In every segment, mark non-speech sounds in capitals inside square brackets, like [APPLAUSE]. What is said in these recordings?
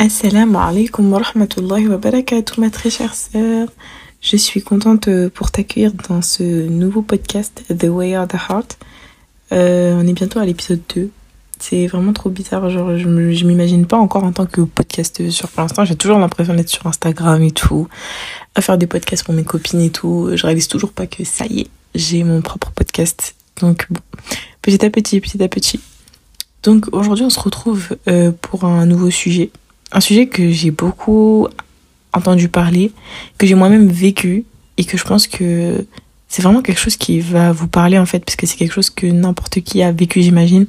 Assalamu alaikum wa rahmatullahi wa barakatuh, ma très chère sœur. Je suis contente euh, pour t'accueillir dans ce nouveau podcast The Way of the Heart. Euh, on est bientôt à l'épisode 2. C'est vraiment trop bizarre, genre je, m'imagine pas encore en tant que podcasteuse. Pour l'instant, j'ai toujours l'impression d'être sur Instagram et tout, à faire des podcasts pour mes copines et tout. Je réalise toujours pas que ça y est, j'ai mon propre podcast. Donc bon, petit à petit, petit à petit. Donc aujourd'hui, on se retrouve euh, pour un nouveau sujet. Un sujet que j'ai beaucoup entendu parler, que j'ai moi-même vécu et que je pense que c'est vraiment quelque chose qui va vous parler en fait, parce que c'est quelque chose que n'importe qui a vécu, j'imagine.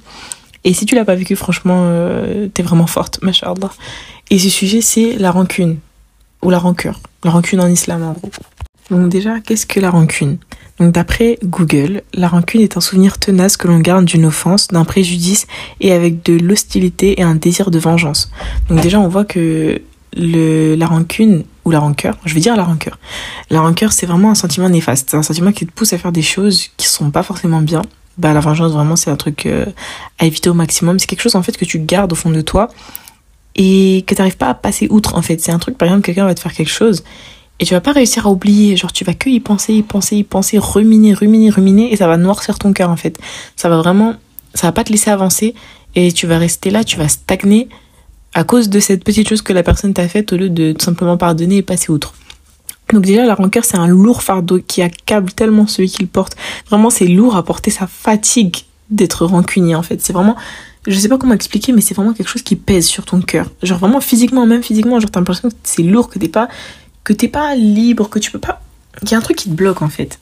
Et si tu l'as pas vécu, franchement, euh, t'es vraiment forte, mashallah. Et ce sujet, c'est la rancune, ou la rancœur. La rancune en islam, en gros. Donc déjà, qu'est-ce que la rancune? D'après Google, la rancune est un souvenir tenace que l'on garde d'une offense, d'un préjudice et avec de l'hostilité et un désir de vengeance. Donc déjà, on voit que le, la rancune ou la rancœur, je vais dire la rancœur. La rancœur, c'est vraiment un sentiment néfaste. C'est un sentiment qui te pousse à faire des choses qui sont pas forcément bien. Bah, la vengeance, vraiment, c'est un truc euh, à éviter au maximum. C'est quelque chose, en fait, que tu gardes au fond de toi et que tu n'arrives pas à passer outre, en fait. C'est un truc, par exemple, quelqu'un va te faire quelque chose et tu vas pas réussir à oublier. Genre, tu vas que y penser, y penser, y penser, ruminer, ruminer, ruminer et ça va noircir ton cœur, en fait. Ça va vraiment, ça va pas te laisser avancer et tu vas rester là, tu vas stagner à cause de cette petite chose que la personne t'a faite au lieu de tout simplement pardonner et passer outre. Donc déjà, la rancœur, c'est un lourd fardeau qui accable tellement celui qui le porte. Vraiment, c'est lourd à porter, ça fatigue d'être rancunier, en fait. C'est vraiment, je sais pas comment expliquer, mais c'est vraiment quelque chose qui pèse sur ton cœur. Genre vraiment physiquement, même physiquement, genre t'as l'impression que c'est lourd, que t'es pas, que t'es pas libre, que tu peux pas... Il y a un truc qui te bloque, en fait.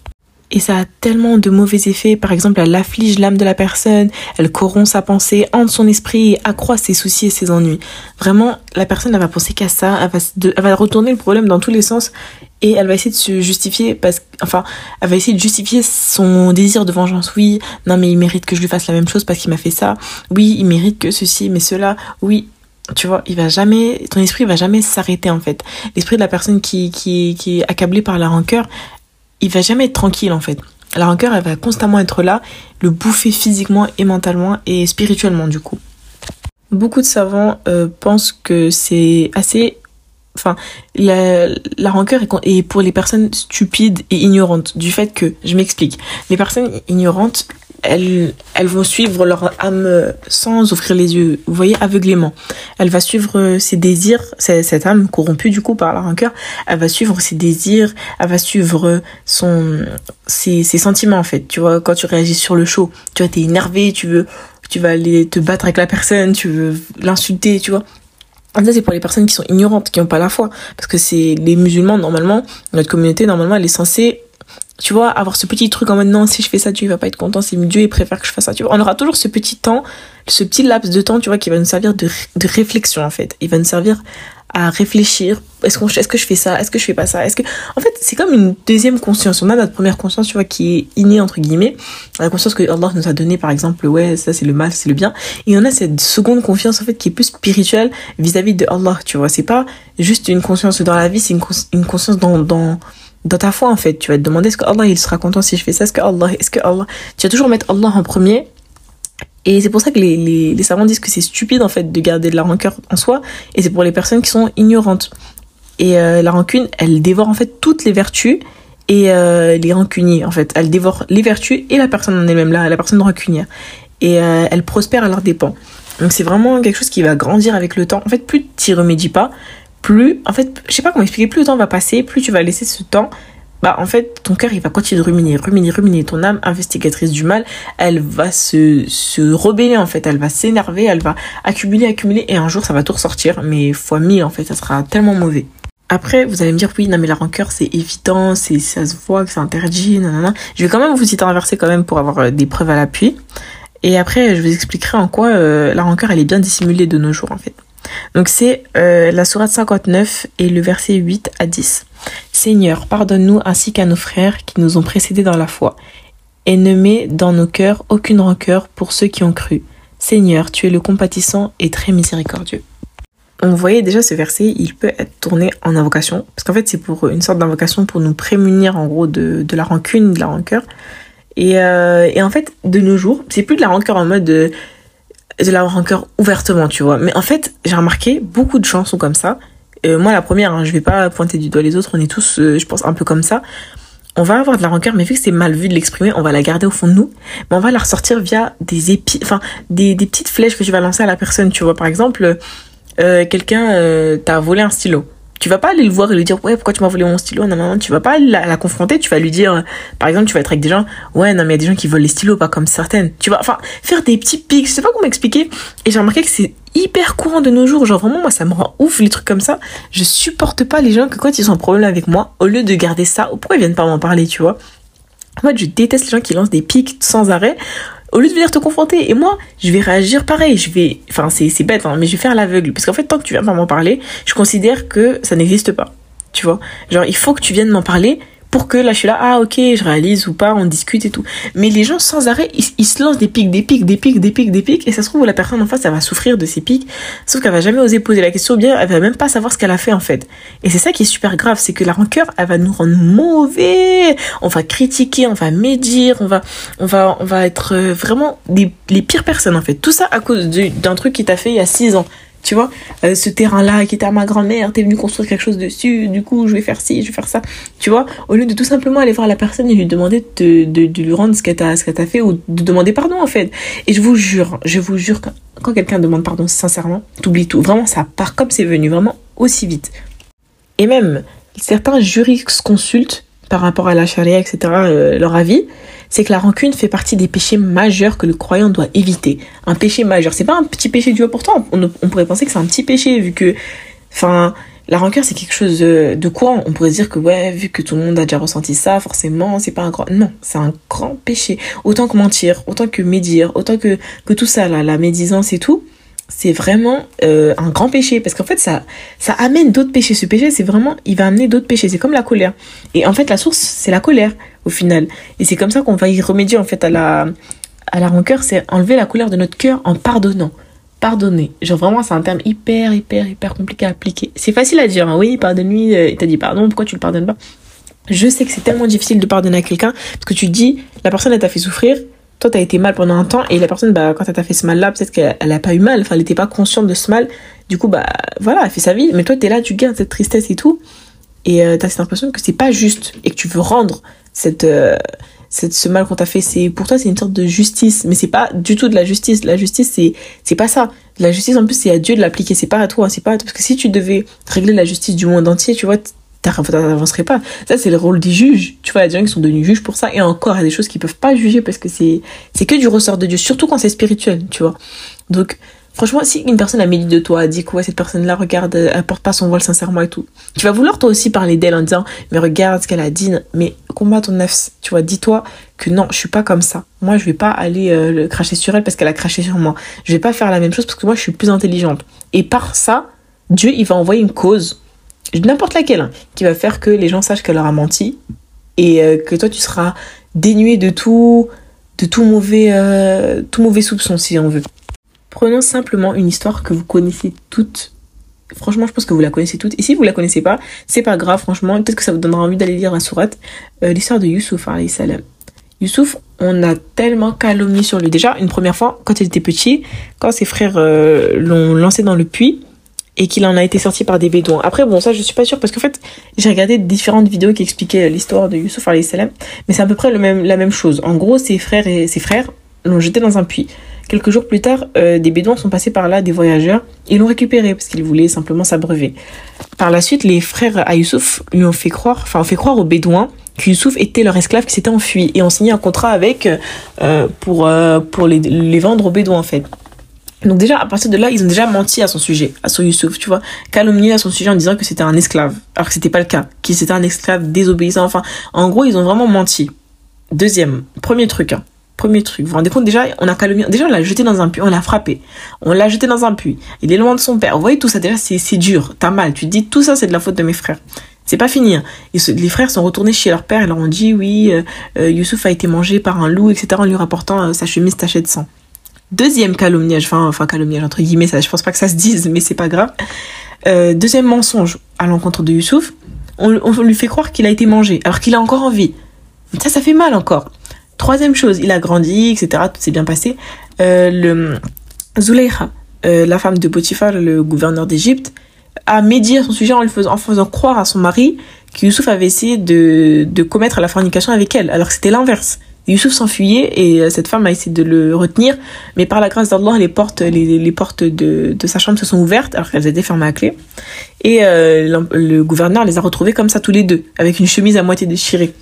Et ça a tellement de mauvais effets. Par exemple, elle afflige l'âme de la personne, elle corrompt sa pensée, hante son esprit accroît ses soucis et ses ennuis. Vraiment, la personne, elle va penser qu'à ça, elle va, elle va retourner le problème dans tous les sens et elle va essayer de se justifier parce enfin, elle va essayer de justifier son désir de vengeance. Oui, non mais il mérite que je lui fasse la même chose parce qu'il m'a fait ça. Oui, il mérite que ceci, mais cela. Oui, tu vois, il va jamais, ton esprit va jamais s'arrêter en fait. L'esprit de la personne qui, qui, qui est accablée par la rancœur, il va jamais être tranquille en fait. La rancœur, elle va constamment être là, le bouffer physiquement et mentalement et spirituellement du coup. Beaucoup de savants euh, pensent que c'est assez... Enfin, la, la rancœur est, est pour les personnes stupides et ignorantes. Du fait que, je m'explique, les personnes ignorantes, elles, elles vont suivre leur âme sans ouvrir les yeux, vous voyez, aveuglément. Elle va suivre ses désirs, cette âme corrompue du coup par la rancœur, elle va suivre ses désirs, elle va suivre son, ses, ses sentiments en fait. Tu vois, quand tu réagis sur le show, tu vois, t'es énervé, tu veux, tu vas aller te battre avec la personne, tu veux l'insulter, tu vois. Ça, c'est pour les personnes qui sont ignorantes, qui n'ont pas la foi. Parce que c'est les musulmans, normalement, notre communauté, normalement, elle est censée, tu vois, avoir ce petit truc en mode non, si je fais ça, Dieu il va pas être content, c'est Dieu il préfère que je fasse ça, tu vois. On aura toujours ce petit temps, ce petit laps de temps, tu vois, qui va nous servir de, de réflexion, en fait. Il va nous servir à réfléchir. Est-ce est-ce que je fais ça? Est-ce que je fais pas ça? Est-ce que, en fait, c'est comme une deuxième conscience. On a notre première conscience, tu vois, qui est innée, entre guillemets. La conscience que Allah nous a donnée, par exemple, ouais, ça c'est le mal, c'est le bien. Et on a cette seconde confiance, en fait, qui est plus spirituelle vis-à-vis de Allah, tu vois. C'est pas juste une conscience dans la vie, c'est une, une conscience dans, dans, dans ta foi, en fait. Tu vas te demander, est-ce que Allah, il sera content si je fais ça? Est-ce que Allah, est-ce que Allah, tu vas toujours mettre Allah en premier? Et c'est pour ça que les, les, savants disent que c'est stupide, en fait, de garder de la rancœur en soi. Et c'est pour les personnes qui sont ignorantes. Et euh, la rancune, elle dévore, en fait, toutes les vertus et euh, les rancuniers, en fait. Elle dévore les vertus et la personne en elle-même, là, la personne rancunière. Et euh, elle prospère à leur dépens. Donc c'est vraiment quelque chose qui va grandir avec le temps. En fait, plus tu remédies pas, plus, en fait, je sais pas comment expliquer, plus le temps va passer, plus tu vas laisser ce temps, bah en fait, ton cœur il va continuer de ruminer, ruminer, ruminer. Ton âme investigatrice du mal, elle va se, se rebeller en fait, elle va s'énerver, elle va accumuler, accumuler, et un jour ça va tout ressortir, mais fois mille en fait, ça sera tellement mauvais. Après, vous allez me dire, oui, non, mais la rancœur, c'est évident, c'est, ça se voit que c'est interdit, nanana. Je vais quand même vous citer un verset quand même pour avoir euh, des preuves à l'appui. Et après, je vous expliquerai en quoi euh, la rancœur, elle est bien dissimulée de nos jours, en fait. Donc, c'est euh, la sourate 59 et le verset 8 à 10. Seigneur, pardonne-nous ainsi qu'à nos frères qui nous ont précédés dans la foi. Et ne mets dans nos cœurs aucune rancœur pour ceux qui ont cru. Seigneur, tu es le compatissant et très miséricordieux. On voyait déjà ce verset, il peut être tourné en invocation, parce qu'en fait c'est pour une sorte d'invocation pour nous prémunir en gros de, la rancune, de la rancœur. Et, euh, et en fait, de nos jours, c'est plus de la rancœur en mode euh, de la rancœur ouvertement, tu vois. Mais en fait, j'ai remarqué, beaucoup de gens sont comme ça. Euh, moi, la première, hein, je vais pas pointer du doigt les autres, on est tous, euh, je pense, un peu comme ça. On va avoir de la rancœur, mais vu que c'est mal vu de l'exprimer, on va la garder au fond de nous. Mais on va la ressortir via des épis, enfin, des, des petites flèches que tu vas lancer à la personne, tu vois. Par exemple, euh, quelqu'un euh, t'a volé un stylo tu vas pas aller le voir et lui dire ouais pourquoi tu m'as volé mon stylo? Non non tu vas pas la, confronter tu vas lui dire par exemple tu vas être avec des gens ouais non mais il y a des gens qui volent les stylos pas comme certaines. Tu vas enfin faire des petits pics je sais pas comment expliquer et j'ai remarqué que c'est hyper courant de nos jours. Genre vraiment moi ça me rend ouf les trucs comme ça. Je supporte pas les gens que quand ils ont un problème avec moi au lieu de garder ça pourquoi ils viennent pas m'en parler tu vois? Fait je déteste les gens qui lancent des pics sans arrêt au lieu de venir te confronter. Et moi, je vais réagir pareil. Je vais, enfin, c'est, bête, hein, mais je vais faire l'aveugle. Parce qu'en fait, tant que tu viens pas m'en parler, je considère que ça n'existe pas. Tu vois? Genre, il faut que tu viennes m'en parler pour que là je suis là ah ok je réalise ou pas on discute et tout. Mais les gens sans arrêt ils, se lancent des pics des pics des pics des pics des pics et ça se trouve la personne en face elle va souffrir de ces pics sauf qu'elle va jamais oser poser la question ou bien elle va même pas savoir ce qu'elle a fait en fait. Et c'est ça qui est super grave c'est que la rancœur elle va nous rendre mauvais. On va critiquer on va médire on va on va on va être euh, vraiment les pires personnes en fait. Tout ça à cause d'un truc qui t'a fait il y a six ans tu vois, euh, ce terrain-là qui était à ma grand-mère, t'es venu construire quelque chose dessus, du coup, je vais faire ci, je vais faire ça. Tu vois, au lieu de tout simplement aller voir la personne et lui demander de, lui rendre ce qu'elle t'a, t'a fait ou de demander pardon, en fait. Et je vous jure, je vous jure, quand, quand quelqu'un demande pardon sincèrement, t'oublies tout. Vraiment, ça part comme c'est venu, vraiment aussi vite. Et même, certains jurisconsultes, par rapport à la charia, etc., euh, leur avis, c'est que la rancune fait partie des péchés majeurs que le croyant doit éviter. Un péché majeur, c'est pas un petit péché du pourtant. On, on pourrait penser que c'est un petit péché vu que, enfin, la rancœur c'est quelque chose de courant. On pourrait dire que ouais, vu que tout le monde a déjà ressenti ça, forcément, c'est pas un grand. Non, c'est un grand péché. Autant que mentir, autant que médire, autant que que tout ça là, la médisance et tout c'est vraiment euh, un grand péché. Parce qu'en fait ça ça amène d'autres péchés. Ce péché c'est vraiment il va amener d'autres péchés. C'est comme la colère. Et en fait la source c'est la colère au final. Et c'est comme ça qu'on va y remédier en fait à la à la rancœur. C'est enlever la colère de notre cœur en pardonnant. Pardonner. Genre vraiment c'est un terme hyper hyper hyper compliqué à appliquer. C'est facile à dire hein. oui pardonne-lui euh, il t'a dit pardon. Pourquoi tu le pardonnes pas? Je sais que c'est tellement difficile de pardonner à quelqu'un parce que tu dis la personne elle t'a fait souffrir toi t'as été mal pendant un temps et la personne bah quand elle t'a fait ce mal là peut-être qu'elle a pas eu mal. Enfin elle était pas consciente de ce mal. Du coup bah voilà elle fait sa vie. Mais toi t'es là tu gardes cette tristesse et tout. Et euh, t'as cette impression que c'est pas juste et que tu veux rendre cette euh, cette ce mal qu'on t'a fait. C'est pour toi c'est une sorte de justice. Mais c'est pas du tout de la justice. La justice c'est c'est pas ça. La justice en plus c'est à Dieu de l'appliquer. C'est pas à toi. C'est pas à toi. parce que si tu devais régler la justice du monde entier tu vois t'avancerais pas. Ça, c'est le rôle des juges. Tu vois, il y a des gens qui sont devenus juges pour ça. Et encore, il y a des choses qu'ils peuvent pas juger parce que c'est, c'est que du ressort de Dieu. Surtout quand c'est spirituel, tu vois. Donc, franchement, si une personne a médité de toi, a dit que ouais, cette personne-là, regarde, elle porte pas son voile sincèrement et tout. Tu vas vouloir toi aussi parler d'elle en disant, mais regarde ce qu'elle a dit. Mais combat ton nefs. Tu vois, dis-toi que non, je suis pas comme ça. Moi, je vais pas aller euh, le cracher sur elle parce qu'elle a craché sur moi. Je vais pas faire la même chose parce que moi, je suis plus intelligente. Et par ça, Dieu, il va envoyer une cause n'importe laquelle, hein, qui va faire que les gens sachent qu'elle leur a menti et euh, que toi tu seras dénué de tout, de tout mauvais, euh, tout mauvais soupçon si on veut. Prenons simplement une histoire que vous connaissez toutes. Franchement, je pense que vous la connaissez toutes. Et si vous la connaissez pas, c'est pas grave, franchement. Peut-être que ça vous donnera envie d'aller lire la sourate. Euh, l'histoire de Youssouf, alayhi salam. Youssouf, on a tellement calomnié sur lui. Déjà, une première fois, quand il était petit, quand ses frères l'ont lancé dans le puits, et qu'il en a été sorti par des bédouins. Après, bon, ça, je suis pas sûre parce qu'en fait, j'ai regardé différentes vidéos qui expliquaient l'histoire de Youssouf salam, mais c'est à peu près la même chose. En gros, ses frères et ses frères l'ont jeté dans un puits. Quelques jours plus tard, euh, des bédouins sont passés par là, des voyageurs, et l'ont récupéré parce qu'ils voulaient simplement s'abreuver. Par la suite, les frères à Youssouf lui ont fait croire, enfin, ont fait croire aux bédouins que Youssouf était leur esclave qui s'était enfui et ont signé un contrat avec euh, pour euh, pour les, les vendre aux bédouins en fait. Donc déjà, à partir de là, ils ont déjà menti à son sujet, à son Youssouf, tu vois. Calomnié à son sujet en disant que c'était un esclave, alors que c'était pas le cas, qu'il c'était un esclave désobéissant. Enfin, en gros, ils ont vraiment menti. Deuxième, premier truc, hein. Premier truc, vous vous rendez compte déjà, on a calomnié, déjà on l'a jeté dans un puits, on l'a frappé, on l'a jeté dans un puits, il est loin de son père, vous voyez tout ça déjà c'est, dur, t'as mal, tu te dis tout ça c'est de la faute de mes frères. C'est pas fini. Hein. Les frères sont retournés chez leur père et leur ont dit oui, euh, euh, Youssouf a été mangé par un loup, etc. en lui rapportant euh, sa chemise tachée de sang. Deuxième calomniage, enfin, calomniage entre guillemets, ça, je pense pas que ça se dise, mais c'est pas grave. Euh, deuxième mensonge à l'encontre de Youssouf, on, lui fait croire qu'il a été mangé, alors qu'il a encore envie. Ça, ça fait mal encore. Troisième chose, il a grandi, etc. Tout s'est bien passé. Euh, le, Zuleika, la femme de Potiphar, le gouverneur d'Égypte, a médié à son sujet en, lui faisant croire à son mari que Youssouf avait essayé de, de commettre la fornication avec elle, alors que c'était l'inverse. Youssouf s'enfuyait et euh, cette femme a essayé de le retenir, mais par la grâce d'Allah, les portes, les, portes de, de, sa chambre se sont ouvertes alors qu'elles étaient fermées à clé. Et euh, le gouverneur les a retrouvés comme ça tous les deux, avec une chemise à moitié déchirée.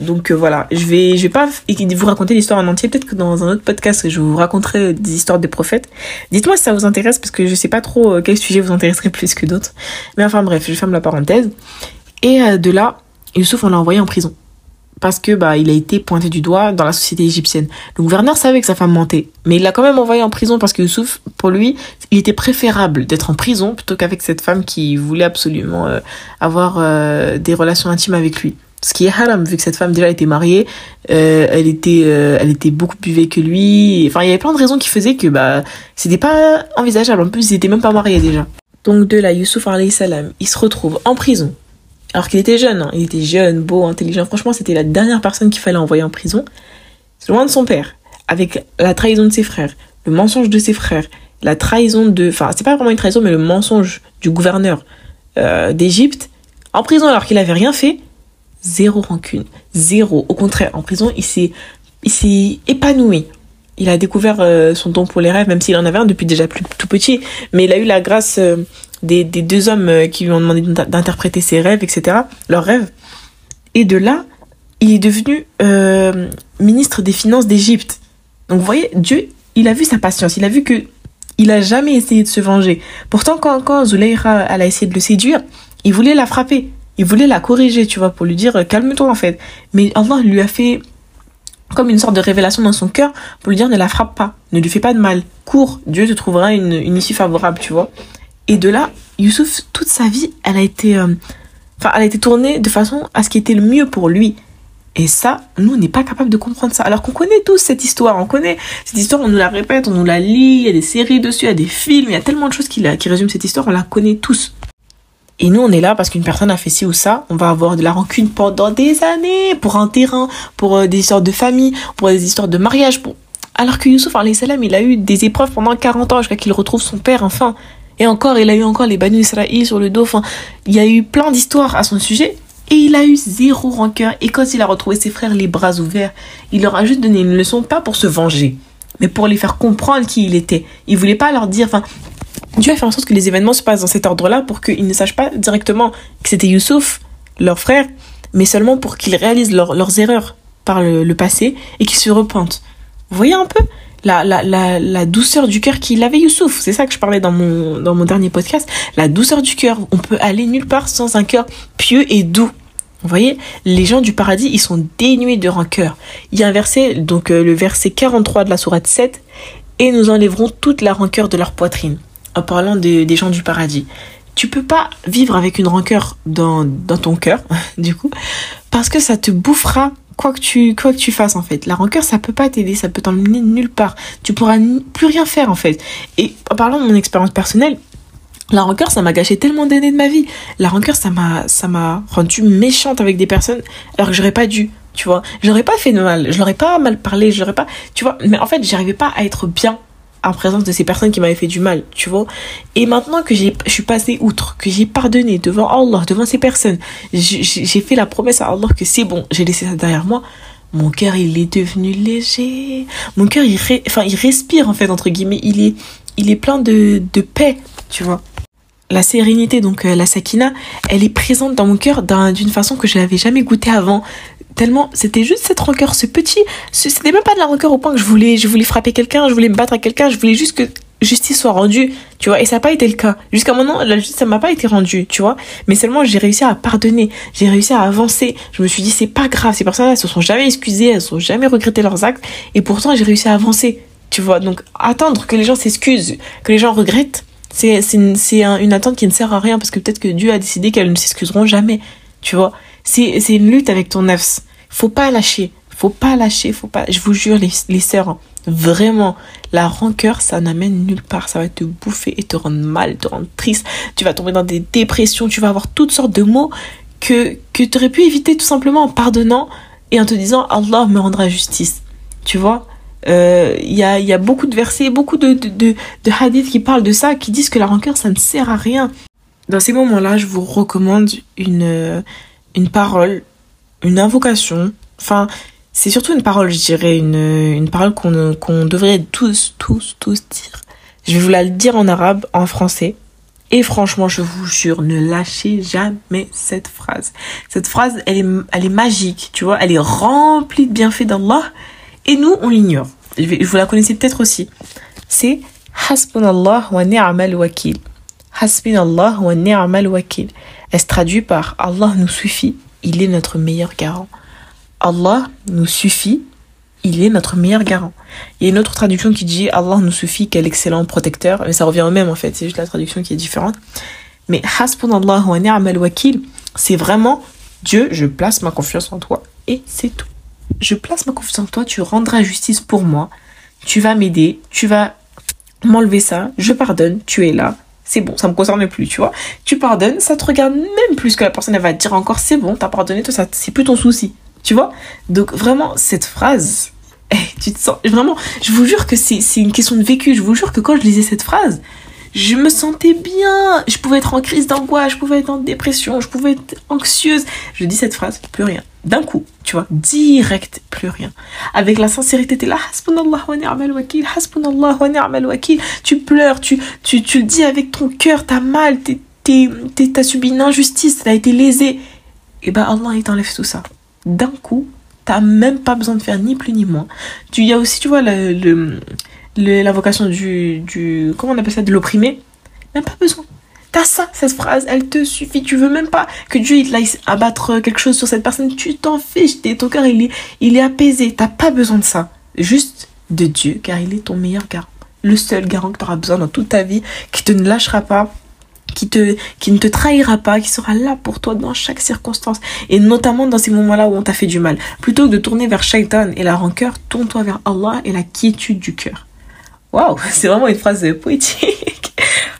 Donc euh, voilà, je vais, je vais pas vous raconter l'histoire en entier. Peut-être que dans un autre podcast, je vous raconterai des histoires des prophètes. Dites-moi si ça vous intéresse parce que je sais pas trop quel sujet vous intéresserait plus que d'autres. Mais enfin bref, je ferme la parenthèse. Et de là, Youssouf, on l'a envoyé en prison parce que bah il a été pointé du doigt dans la société égyptienne. Le gouverneur savait que sa femme mentait, mais il l'a quand même envoyé en prison parce que Youssouf, pour lui, il était préférable d'être en prison plutôt qu'avec cette femme qui voulait absolument euh, avoir euh, des relations intimes avec lui. Ce qui est haram vu que cette femme déjà était mariée, euh, elle était elle était beaucoup plus vieille que lui. Enfin, il y avait plein de raisons qui faisaient que bah c'était pas envisageable. En plus, ils étaient même pas mariés déjà. Donc de là, Youssouf salam, il se retrouve en prison alors qu'il était jeune, hein. il était jeune, beau, intelligent. Franchement, c'était la dernière personne qu'il fallait envoyer en prison. Loin de son père, avec la trahison de ses frères, le mensonge de ses frères, la trahison de... Enfin, c'est pas vraiment une trahison, mais le mensonge du gouverneur euh, d'Égypte. En prison alors qu'il avait rien fait. Zéro rancune. Zéro. Au contraire, en prison, il s'est, il s'est épanoui. Il a découvert euh, son don pour les rêves, même s'il en avait un depuis déjà plus tout petit. Mais il a eu la grâce... Euh, des, deux hommes euh, qui lui ont demandé d'interpréter ses rêves, etc., leurs rêves. Et de là, il est devenu euh, ministre des Finances d'Égypte. Donc vous voyez, Dieu, il a vu sa patience, il a vu que il a jamais essayé de se venger. Pourtant, quand, quand Zuleira, a essayé de le séduire, il voulait la frapper, il voulait la corriger, tu vois, pour lui dire calme-toi en fait. Mais Allah lui a fait comme une sorte de révélation dans son cœur pour lui dire ne la frappe pas, ne lui fais pas de mal, cours, Dieu te trouvera une issue favorable, tu vois. Et de là, Youssouf, toute sa vie, elle a été, euh, elle a été tournée de façon à ce qui était le mieux pour lui. Et ça, nous, on n'est pas capable de comprendre ça. Alors qu'on connaît tous cette histoire, on connaît cette histoire, on nous la répète, on nous la lit, il y a des séries dessus, il y a des films, il y a tellement de choses qui, qui résument cette histoire, on la connaît tous. Et nous, on est là parce qu'une personne a fait ci ou ça, on va avoir de la rancune pendant des années, pour un terrain, pour euh, des histoires de famille, pour des histoires de mariage, pour... Alors que Youssouf, salam, il a eu des épreuves pendant 40 ans jusqu'à qu'il retrouve son père, enfin. Et encore, il a eu encore les Banu Israël sur le dos. Enfin, il y a eu plein d'histoires à son sujet. Et il a eu zéro rancœur. Et quand il a retrouvé ses frères les bras ouverts, il leur a juste donné une leçon, pas pour se venger, mais pour les faire comprendre qui il était. Il voulait pas leur dire, enfin, Dieu a fait en sorte que les événements se passent dans cet ordre-là pour qu'ils ne sachent pas directement que c'était Youssouf, leur frère, mais seulement pour qu'ils réalisent leurs erreurs par le, le passé et qu'ils se repentent. Vous voyez un peu? La, la, la, la douceur du cœur qu'il avait Youssouf. C'est ça que je parlais dans mon, dans mon dernier podcast. La douceur du cœur. On peut aller nulle part sans un cœur pieux et doux. Vous voyez, les gens du paradis, ils sont dénués de rancœur. Il y a un verset, donc euh, le verset 43 de la sourate 7, et nous enlèverons toute la rancœur de leur poitrine, en parlant des gens du paradis. Tu peux pas vivre avec une rancœur dans, dans ton cœur, [LAUGHS] du coup, parce que ça te bouffera quoi que tu quoi que tu fasses en fait. La rancœur ça peut pas t'aider ça peut t'emmener nulle part. Tu pourras plus rien faire en fait. Et en parlant de mon expérience personnelle la rancœur ça m'a gâché tellement d'années de ma vie. La rancœur ça m'a ça m'a rendu méchante avec des personnes alors que j'aurais pas dû tu vois. J'aurais pas fait de mal. Je l'aurais pas mal parlé j'aurais pas tu vois. Mais en fait j'arrivais pas à être bien en présence de ces personnes qui m'avaient fait du mal, tu vois. Et maintenant que j'ai, je suis passé outre, que j'ai pardonné devant Allah, devant ces personnes, j'ai fait la promesse à Allah que c'est bon, j'ai laissé ça derrière moi. Mon cœur, il est devenu léger. Mon cœur, il, enfin, il respire, en fait, entre guillemets. Il est, il est plein de, de paix, tu vois. La sérénité, donc euh, la sakina, elle est présente dans mon cœur d'une façon que je n'avais jamais goûté avant tellement c'était juste cette rancœur ce petit c'était même pas de la rancœur au point que je voulais je voulais frapper quelqu'un je voulais me battre à quelqu'un je voulais juste que justice soit rendue tu vois. Et ça n'a pas été le cas. Jusqu'à maintenant la justice ça m'a pas été rendue tu vois. Mais seulement j'ai réussi à pardonner j'ai réussi à avancer. Je me suis dit c'est pas grave ces personnes là elles se sont jamais excusées elles ont jamais regretté leurs actes. Et pourtant j'ai réussi à avancer tu vois. Donc attendre que les gens s'excusent que les gens regrettent c'est une attente qui ne sert à rien parce que peut-être que Dieu a décidé qu'elles ne s'excuseront jamais tu vois c'est, une lutte avec ton nefs. Faut pas lâcher. Faut pas lâcher. Faut pas, je vous jure, les, les sœurs, hein, vraiment, la rancœur, ça n'amène nulle part. Ça va te bouffer et te rendre mal, te rendre triste. Tu vas tomber dans des dépressions. Tu vas avoir toutes sortes de mots que, que tu aurais pu éviter tout simplement en pardonnant et en te disant Allah me rendra justice. Tu vois? Euh, Il y, a, y a beaucoup de versets, beaucoup de, de hadiths qui parlent de ça, qui disent que la rancœur, ça ne sert à rien. Dans ces moments-là, je vous recommande une, une parole, une invocation. Enfin, c'est surtout une parole, je dirais, une, une parole qu'on devrait tous, tous, tous dire. Je vais vous la dire en arabe, en français. Et franchement, je vous jure, ne lâchez jamais cette phrase. Cette phrase, elle est, elle est magique, tu vois, elle est remplie de bienfaits d'Allah. Et nous, on l'ignore. Vous la connaissez peut-être aussi. C'est Hasbunallah wa ni'mal wakil. Hasbunallah wa ni'mal wakil. Elle se traduit par Allah nous suffit, il est notre meilleur garant. Allah nous suffit, il est notre meilleur garant. Il y a une autre traduction qui dit Allah nous suffit, quel excellent protecteur. Mais ça revient au même en fait, c'est juste la traduction qui est différente. Mais Hasbunallah wa ni'mal wakil, c'est vraiment Dieu, je place ma confiance en toi et c'est tout. Je place ma confiance en toi, tu rendras justice pour moi, tu vas m'aider, tu vas m'enlever ça, je pardonne, tu es là, c'est bon, ça me concerne plus, tu vois. Tu pardonnes, ça te regarde même plus que la personne, elle va te dire encore, c'est bon, t'as pardonné, toi, ça, c'est plus ton souci, tu vois? Donc vraiment, cette phrase, [LAUGHS] eh, tu te sens, vraiment, je vous jure que c'est, c'est une question de vécu, je vous jure que quand je lisais cette phrase, je me sentais bien, je pouvais être en crise d'angoisse, je pouvais être en dépression, je pouvais être anxieuse. Je dis cette phrase, plus rien. D'un coup, tu vois, direct, plus rien. Avec la sincérité, t'es là, hasbunallah wa ni'mal wakil, hasbunallah wa ni'mal wakil. Tu pleures, tu, tu, tu le dis avec ton cœur, t'as mal, t'as subi une injustice, t'as été lésé. Et ben Allah, il t'enlève tout ça. D'un coup, t'as même pas besoin de faire ni plus ni moins. Tu, y a aussi, tu vois, le, le, le- l'invocation du, du, comment on appelle ça, de l'opprimé. Même pas besoin. T'as ça, cette phrase, elle te suffit. Tu veux même pas que Dieu il aille abattre quelque chose sur cette personne. Tu t'en fiches. Ton cœur, il est, il est apaisé. T'as pas besoin de ça. Juste de Dieu, car il est ton meilleur garant. Le seul garant que tu auras besoin dans toute ta vie, qui te ne lâchera pas, qui, te, qui ne te trahira pas, qui sera là pour toi dans chaque circonstance. Et notamment dans ces moments-là où on t'a fait du mal. Plutôt que de tourner vers Shaitan et la rancœur, tourne-toi vers Allah et la quiétude du cœur. Waouh, [LAUGHS] c'est vraiment une phrase poétique.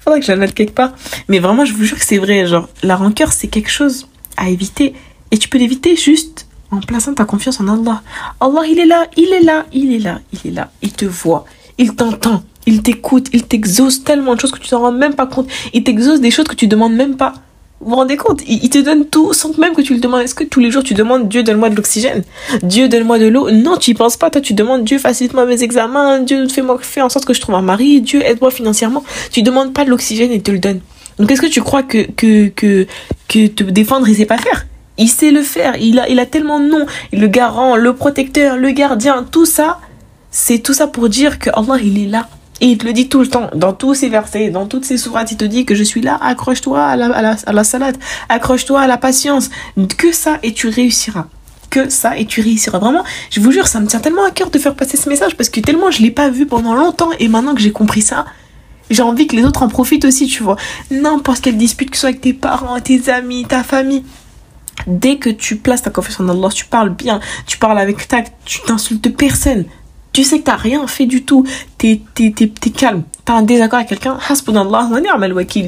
Faudrait que je la quelque part. Mais vraiment, je vous jure que c'est vrai. Genre, la rancœur, c'est quelque chose à éviter. Et tu peux l'éviter juste en plaçant ta confiance en Allah. Allah, il est là, il est là, il est là, il est là. Il te voit, il t'entend, il t'écoute, il t'exauce tellement de choses que tu t'en rends même pas compte. Il t'exauce des choses que tu demandes même pas. Vous vous rendez compte il, te donne tout sans même que tu le demandes. Est-ce que tous les jours tu demandes Dieu donne-moi de l'oxygène? Dieu donne-moi de l'eau? Non, tu y penses pas. Toi, tu demandes Dieu facilite-moi mes examens. Dieu fais-moi fais en sorte que je trouve un mari. Dieu aide-moi financièrement. Tu demandes pas de l'oxygène et te le donne. Donc est-ce que tu crois que que que que te défendre il sait pas faire? Il sait le faire. Il a il a tellement de noms. Le garant, le protecteur, le gardien, tout ça, c'est tout ça pour dire que Allah il est là. Et il te le dit tout le temps, dans tous ses versets, dans toutes ses sourates, il te dit que je suis là, accroche-toi à la, à la, à la salade, accroche-toi à la patience, que ça et tu réussiras. Que ça et tu réussiras. Vraiment, je vous jure, ça me tient tellement à cœur de faire passer ce message parce que tellement je l'ai pas vu pendant longtemps et maintenant que j'ai compris ça, j'ai envie que les autres en profitent aussi, tu vois. N'importe quelle dispute, que ce soit avec tes parents, tes amis, ta famille, dès que tu places ta confiance en Allah, tu parles bien, tu parles avec tact, tu t'insultes personne. Tu sais que t'as rien fait du tout. T'es, t'es, t'es, t'es calme. T'as un désaccord avec quelqu'un.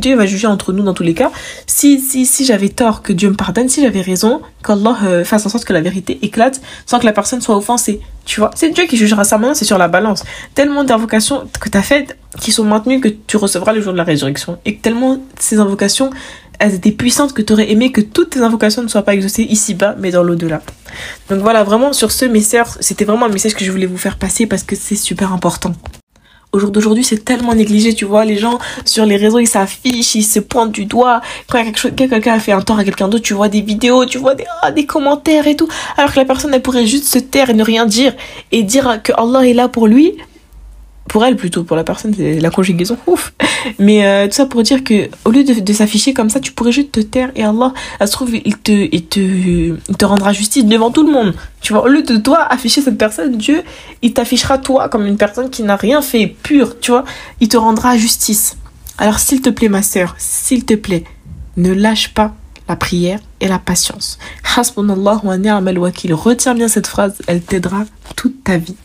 Dieu va juger entre nous dans tous les cas. Si, si, si j'avais tort, que Dieu me pardonne. Si j'avais raison, qu'Allah euh, fasse en sorte que la vérité éclate sans que la personne soit offensée. Tu vois, c'est Dieu qui jugera ça maintenant, c'est sur la balance. Tellement d'invocations que t'as faites qui sont maintenues que tu recevras le jour de la résurrection. Et tellement ces invocations, elles étaient puissantes que t'aurais aimé que toutes tes invocations ne soient pas exaucées ici-bas, mais dans l'au-delà. Donc voilà, vraiment sur ce, mes sœurs, c'était vraiment un message que je voulais vous faire passer parce que c'est super important. Au jour d'aujourd'hui, c'est tellement négligé, tu vois, les gens sur les réseaux, ils s'affichent, ils se pointent du doigt. Quand quelqu'un a fait un tort à quelqu'un d'autre, tu vois des vidéos, tu vois des, ah, des commentaires et tout. Alors que la personne, elle pourrait juste se taire et ne rien dire et dire que Allah est là pour lui. Pour elle plutôt, pour la personne, c'est la conjugaison, [LAUGHS] ouf. Mais euh, tout ça pour dire que au lieu de, s'afficher comme ça, tu pourrais juste te taire et Allah, ça se trouve, il te, il te, il te rendra justice devant tout le monde. Tu vois, au lieu de toi afficher cette personne, Dieu, il t'affichera toi comme une personne qui n'a rien fait, pure, tu vois. Il te rendra justice. Alors s'il te plaît, ma sœur, s'il te plaît, ne lâche pas la prière et la patience. Hasbunallah wa ni'mal wakil. Retiens bien cette phrase, elle t'aidera toute ta vie.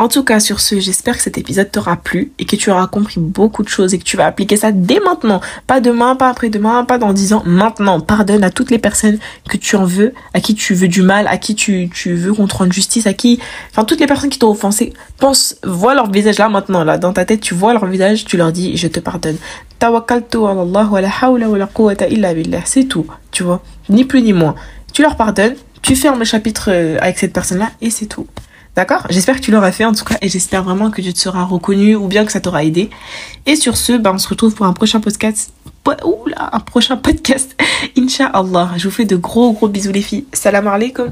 En tout cas, sur ce, j'espère que cet épisode t'aura plu et que tu auras compris beaucoup de choses et que tu vas appliquer ça dès maintenant. Pas demain, pas après-demain, pas dans dix ans. Maintenant, pardonne à toutes les personnes que tu en veux, à qui tu veux du mal, à qui tu, veux qu'on te rende justice, à qui... Enfin, toutes les personnes qui t'ont offensé, pense, vois leur visage là maintenant, là, dans ta tête, tu vois leur visage, tu leur dis, je te pardonne. Tawakkaltu Allah wa la hawla wa la quwwata illa billah. C'est tout, tu vois. Ni plus ni moins. Tu leur pardonnes, tu fermes le chapitre euh, avec cette personne-là et c'est tout. D'accord? J'espère que tu l'auras fait en tout cas et j'espère vraiment que tu te seras reconnu ou bien que ça t'aura aidé. Et sur ce, bah, on se retrouve pour un prochain podcast. Oula, un prochain [LAUGHS] podcast. Inch'Allah. Je vous fais de gros gros bisous les filles. Salam alaikum.